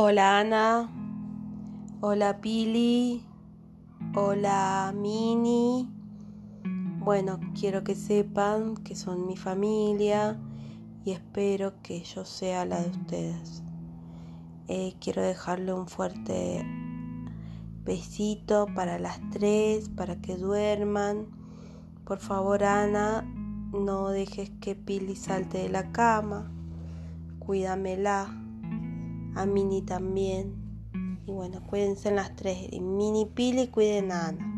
Hola Ana, hola Pili, hola Mini. Bueno, quiero que sepan que son mi familia y espero que yo sea la de ustedes. Eh, quiero dejarle un fuerte besito para las tres, para que duerman. Por favor, Ana, no dejes que Pili salte de la cama. Cuídamela a Mini también. Y bueno, cuídense en las tres. Mini Pili, cuiden a Ana.